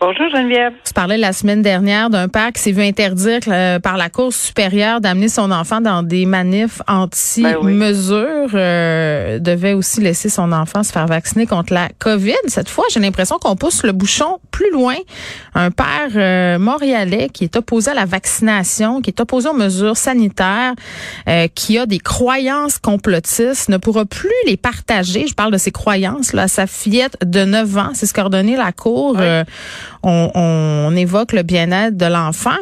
Bonjour Geneviève. Tu parlais la semaine dernière d'un père qui s'est vu interdire euh, par la Cour supérieure d'amener son enfant dans des manifs anti-mesures. Euh, devait aussi laisser son enfant se faire vacciner contre la COVID. Cette fois, j'ai l'impression qu'on pousse le bouchon plus loin. Un père euh, montréalais qui est opposé à la vaccination, qui est opposé aux mesures sanitaires, euh, qui a des croyances complotistes, ne pourra plus les partager. Je parle de ses croyances là, à sa fillette de 9 ans. C'est ce qu'a ordonné la Cour. Euh, on, on évoque le bien-être de l'enfant.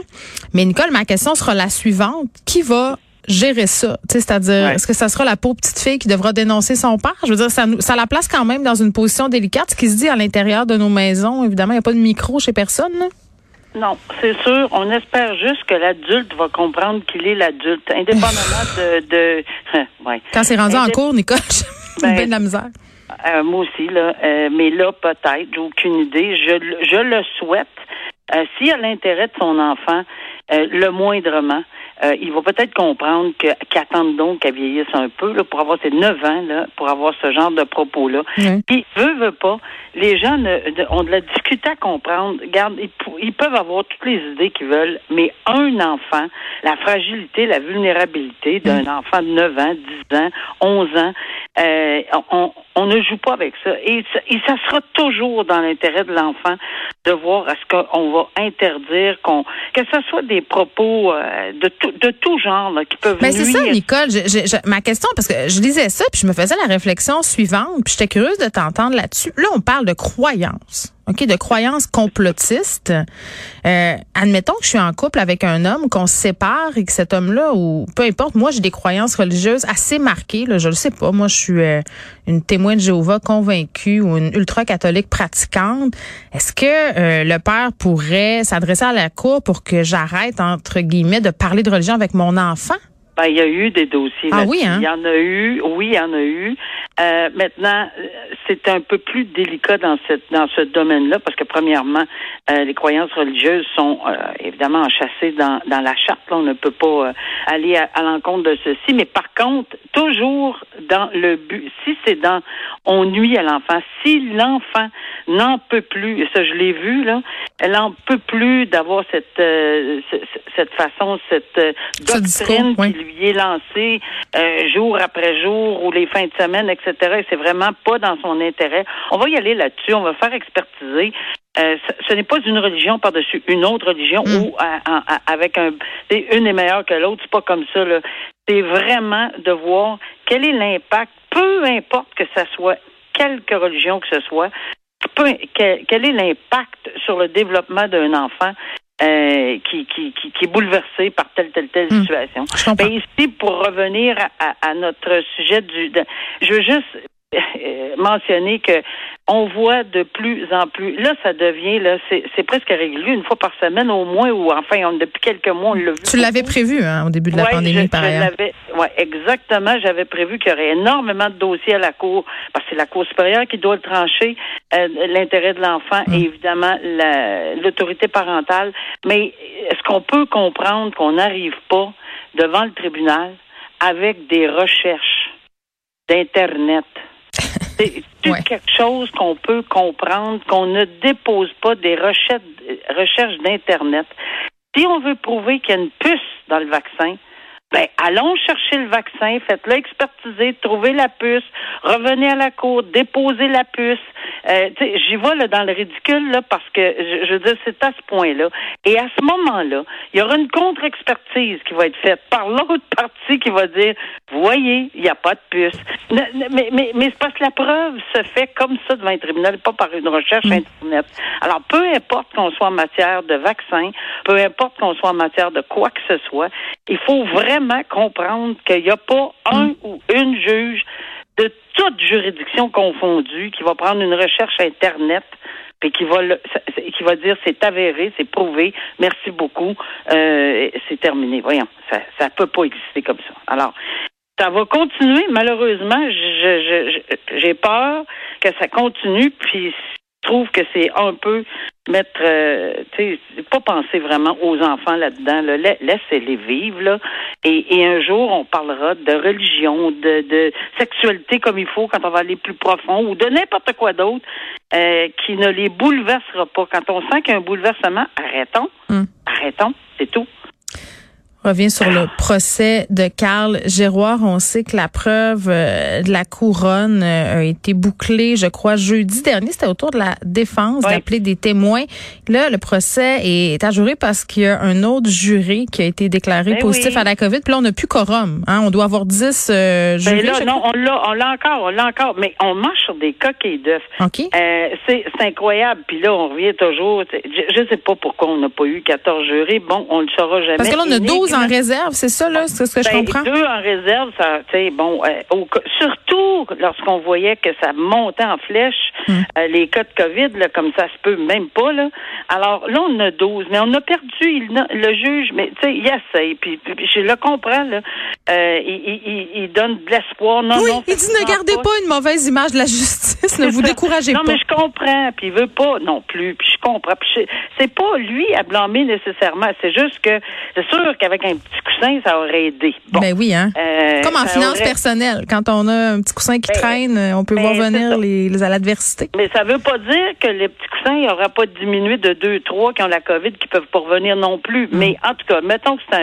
Mais Nicole, ma question sera la suivante. Qui va gérer ça? C'est-à-dire, Ouais. est-ce que ça sera la pauvre petite fille qui devra dénoncer son père? Je veux dire, ça, nous- ça la place quand même dans une position délicate. Ce qui se dit à l'intérieur de nos maisons, évidemment, il n'y a pas de micro chez personne. là. Non, c'est sûr. On espère juste que l'adulte va comprendre qu'il est l'adulte, indépendamment de. de... ouais. Quand c'est rendu en cours, Nicole, Ben, de la misère. Euh, moi aussi, là. Euh, mais là, peut-être, j'ai aucune idée. Je, le- je le souhaite. Euh, S'il a l'intérêt de son enfant, euh, le moindrement, euh, il va peut-être comprendre qu'attendre donc qu'elle vieillisse un peu là, pour avoir ses 9 ans, là, pour avoir ce genre de propos-là. Oui. Puis, veut, veut pas, les gens ne- ont de la difficulté à comprendre. Regarde, ils, peuvent avoir toutes les idées qu'ils veulent, mais un enfant, la fragilité, la vulnérabilité d'un enfant de 9 ans, 10 ans, 11 ans, euh, on, on ne joue pas avec ça. Et, ça- et ça sera toujours dans l'intérêt de l'enfant de voir à ce qu'on va interdire, qu'on que ce soit des propos euh, de, tout, de tout genre là, qui peuvent Mais Ben, c'est ça. Nicole. Je- je- je- ma question, parce que je lisais ça, puis je me faisais la réflexion suivante, puis j'étais curieuse de t'entendre là-dessus. Là, on parle de croyances, ok, de croyances complotistes. Euh, admettons que je suis en couple avec un homme, qu'on se sépare et que cet homme-là, ou peu importe, moi j'ai des croyances religieuses assez marquées. Là, je le sais pas. Moi, je suis euh, une témoin de Jéhovah convaincue ou une ultra-catholique pratiquante. Est-ce que euh, le père pourrait s'adresser à la cour pour que j'arrête entre guillemets de parler de religion avec mon enfant? Ben, il y a eu des dossiers. Ah oui, hein? Il y en a eu, oui, il y en a eu. Euh, maintenant, c'est un peu plus délicat dans cette dans ce domaine-là parce que premièrement, euh, les croyances religieuses sont euh, évidemment enchâssées dans dans la charte. là. on ne peut pas euh, aller à, à l'encontre de ceci, mais par contre, toujours dans le but. Si c'est dans on nuit à l'enfant, si l'enfant n'en peut plus, et ça je l'ai vu là, elle en peut plus d'avoir cette ce- ce- cette façon, cette discours, doctrine oui. qui lui est lancée jour après jour ou les fins de semaine, etc. Et c'est vraiment pas dans son intérêt. On va y aller là-dessus, on va faire expertiser. Euh, ce, n'est pas une religion par-dessus une autre religion Mm. ou à- à- à- avec un une est meilleure que l'autre, c'est pas comme ça. C'est vraiment de voir quel est l'impact, peu importe que ça soit quelque religion que ce soit, peu- quel, quel est l'impact sur le développement d'un enfant euh, qui, qui, qui, qui est bouleversé par telle, telle, telle Hmm. situation. Ben, ici, pour revenir à, à- à notre sujet du... de- je veux juste euh, mentionner que on voit de plus en plus. Là, ça devient, là, c'est presque régulier, une fois par semaine au moins, ou enfin, on, depuis quelques mois, on l'a vu. Tu l'avais prévu hein, au début de la Ouais, pandémie, je, par je ailleurs. ouais, exactement. J'avais prévu qu'il y aurait énormément de dossiers à la Cour, parce que c'est la Cour supérieure qui doit le trancher, euh, l'intérêt de l'enfant Mm. et évidemment la- l'autorité parentale. Mais est-ce qu'on peut comprendre qu'on n'arrive pas devant le tribunal avec des recherches d'Internet? C'est Ouais. quelque chose qu'on peut comprendre, qu'on ne dépose pas des recherches, recherches d'Internet. Si on veut prouver qu'il y a une puce dans le vaccin, ben, allons chercher le vaccin, faites-le expertiser, trouvez la puce, revenez à la cour, déposez la puce. Euh, J'y vais là, dans le ridicule là, parce que je, je veux dire, c'est à ce point-là. Et à ce moment-là, il y aura une contre-expertise qui va être faite par l'autre partie qui va dire Voyez, il n'y a pas de puce. Mais, mais, mais, c'est parce que la preuve se fait comme ça devant un tribunal, pas par une recherche mm. Internet. Alors, peu importe qu'on soit en matière de vaccin, peu importe qu'on soit en matière de quoi que ce soit, il faut vraiment comprendre qu'il n'y a pas un ou une juge de toute juridiction confondue qui va prendre une recherche Internet et qui va qui va dire c'est avéré, c'est prouvé, merci beaucoup, euh, c'est terminé. Voyons, ça ça peut pas exister comme ça. Alors, ça va continuer. Malheureusement, j'ai peur que ça continue. Puis trouve que c'est un peu mettre, euh, tu sais, pas penser vraiment aux enfants là-dedans. Là. Laissez-les vivre. Là. Et, un jour, on parlera de religion, de, de, sexualité comme il faut quand on va aller plus profond ou de n'importe quoi d'autre euh, qui ne les bouleversera pas. Quand on sent qu'il y a un bouleversement, arrêtons. Hum. Arrêtons, c'est tout revient sur le procès de Carl Géroir. On sait que la preuve euh, de la couronne euh, a été bouclée, je crois, jeudi dernier. C'était autour de la défense d'appeler des témoins. Là, le procès est ajouré parce qu'il y a un autre jury qui a été déclaré ben positif à la COVID. Puis là, on n'a plus quorum. Hein? On doit avoir 10 euh, ben jurys. là, non, on l'a, on l'a encore, on l'a encore. Mais on marche sur des coquilles d'œufs. OK. Euh, c'est, incroyable. Puis là, on revient toujours. Je ne sais pas pourquoi on n'a pas eu 14 jurys. Bon, on le saura jamais. Parce que là, on a 12 en réserve, c'est ça, là, c'est ce que je ben, comprends? Deux en réserve, ça, tu sais, bon, euh, surtout lorsqu'on voyait que ça montait en flèche, hmm. euh, les cas de COVID, là, comme ça se peut même pas, là. Alors, là, on a 12, mais on a perdu, le juge, mais, tu sais, il essaye, puis, je le comprends, là, euh, il, il, donne de l'espoir. Non, oui, non, il dit ne gardez pas. une mauvaise image de la justice, ne vous découragez pas. Non, mais je comprends, puis il veut pas non plus, puis comprends. c'est pas lui à blâmer nécessairement, c'est juste que c'est sûr qu'avec un petit coussin, ça aurait aidé. Bon. Ben oui, hein. Euh, Comme en finance personnelle, quand on a un petit coussin qui ben, traîne, on peut ben, voir venir les, les, à l'adversité. Mais ça veut pas dire que les petits coussins, il aura pas diminué de deux, trois qui ont la COVID qui peuvent pas revenir non plus. Mm. Mais en tout cas, mettons que ça,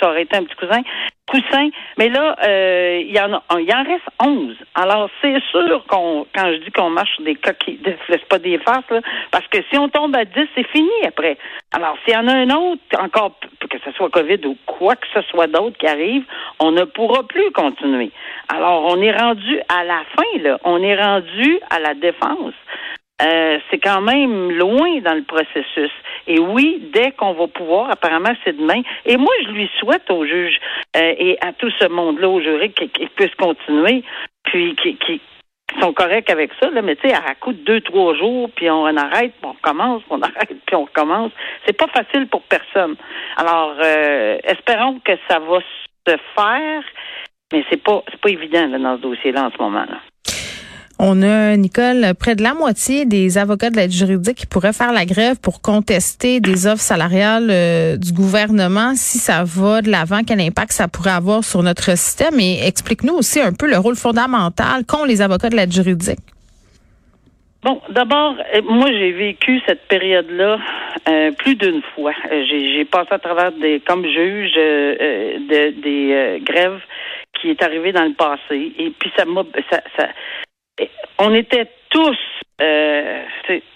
ça aurait été un petit coussin coussin. Mais là, euh, il y en a, reste 11. Alors, c'est sûr qu'on, quand je dis qu'on marche sur des coquilles, c'est pas des faces, là, parce que si on tombe à 10, c'est fini après. Alors, s'il y en a un autre, encore, que ce soit COVID ou quoi que ce soit d'autre qui arrive, on ne pourra plus continuer. Alors, on est rendu à la fin, là. On est rendu à la défense. Euh, c'est quand même loin dans le processus. Et oui, dès qu'on va pouvoir, apparemment c'est demain. Et moi, je lui souhaite au juge euh, et à tout ce monde-là, au jury, qu'ils puissent continuer, puis qui, sont corrects avec ça, là, mais tu sais, à coup de deux, trois jours, puis on arrête, puis on recommence, on arrête, puis on recommence. C'est pas facile pour personne. Alors, euh, espérons que ça va se faire, mais c'est pas pas évident là, dans ce dossier-là en ce moment. là on a, Nicole, près de la moitié des avocats de l'aide juridique qui pourraient faire la grève pour contester des offres salariales euh, du gouvernement. Si ça va de l'avant, quel impact ça pourrait avoir sur notre système? Et explique-nous aussi un peu le rôle fondamental qu'ont les avocats de l'aide juridique. Bon, d'abord, euh, moi j'ai vécu cette période-là euh, plus d'une fois. J'ai passé à travers des, comme juge, de, des grèves qui est arrivé dans le passé. Et puis ça m'a ça, on était tous euh,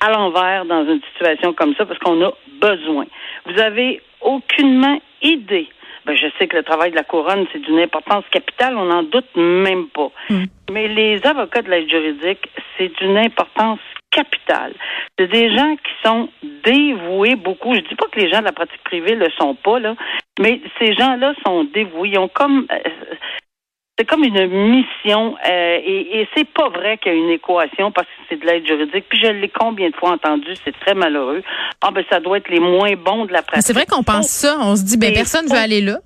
à l'envers dans une situation comme ça parce qu'on a besoin. Vous avez aucunement idée. Ben, je sais que le travail de la couronne, c'est d'une importance capitale, on n'en doute même pas. Hmm. Mais les avocats de l'aide juridique, c'est d'une importance capitale. C'est des gens qui sont dévoués beaucoup. Je dis pas que les gens de la pratique privée le sont pas, là, mais ces gens-là sont dévoués. Ils ont comme euh, c'est comme une mission euh, et, et c'est pas vrai qu'il y a une équation parce que c'est de l'aide juridique. Puis je l'ai combien de fois entendu, c'est très malheureux. Ah ben ça doit être les moins bons de la pratique. C'est vrai qu'on pense ça, on se dit ben personne veut aller là.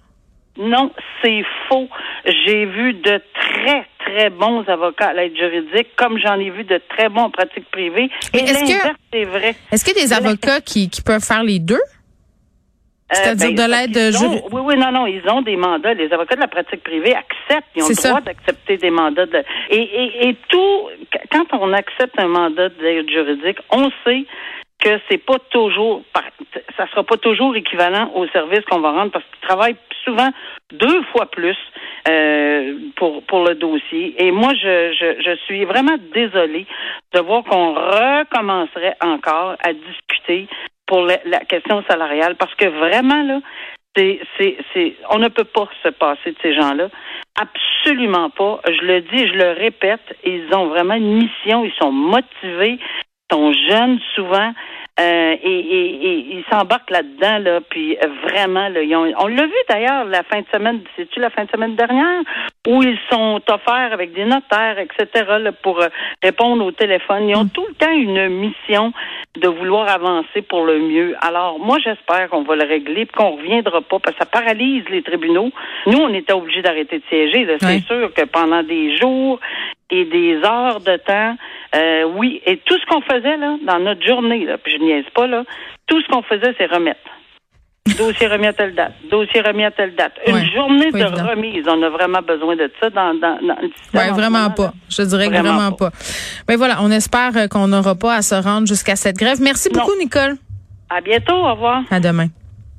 Non, c'est faux. J'ai vu de très très bons avocats à l'aide juridique, comme j'en ai vu de très bons en pratique privée. Et est-ce que c'est vrai Est-ce qu'il y a des avocats qui, qui peuvent faire les deux? Euh, C'est-à-dire ben, de l'aide juridique? Oui, oui, non, non, ils ont des mandats. Les avocats de la pratique privée acceptent, ils ont le droit d'accepter des mandats. De, et, et, et tout, quand on accepte un mandat d'aide juridique, on sait que c'est pas toujours, ça sera pas toujours équivalent au service qu'on va rendre parce qu'ils travaillent souvent deux fois plus euh, pour pour le dossier. Et moi, je, je, je suis vraiment désolée de voir qu'on recommencerait encore à discuter pour la, question salariale parce que vraiment là, c'est, c'est, c'est, on ne peut pas se passer de ces gens-là. Absolument pas. Je le dis, je le répète, ils ont vraiment une mission, ils sont motivés, ils sont jeunes souvent. Euh, et, et, ils s'embarquent là-dedans, là, puis vraiment, là, on l'a vu d'ailleurs la fin de semaine, c'est-tu la fin de semaine dernière, où ils sont offerts avec des notaires, etc., là, pour euh, répondre au téléphone. Ils ont mm. tout le temps une mission de vouloir avancer pour le mieux. Alors, moi, j'espère qu'on va le régler, qu'on reviendra pas, parce que ça paralyse les tribunaux. Nous, on était obligés d'arrêter de siéger. C'est sûr que pendant des jours et des heures de temps, euh, oui, et tout ce qu'on faisait là dans notre journée, là, puis je niaise pas là, tout ce qu'on faisait, c'est remettre. Dossier remis à telle date. Dossier remis à telle date. Une journée de remise. On a vraiment besoin de ça dans, dans, dans le système. Oui, vraiment pas. Je dirais vraiment, vraiment pas. Mais voilà, on espère qu'on n'aura pas à se rendre jusqu'à cette grève. Merci beaucoup, Nicole. À bientôt. Au revoir. À demain.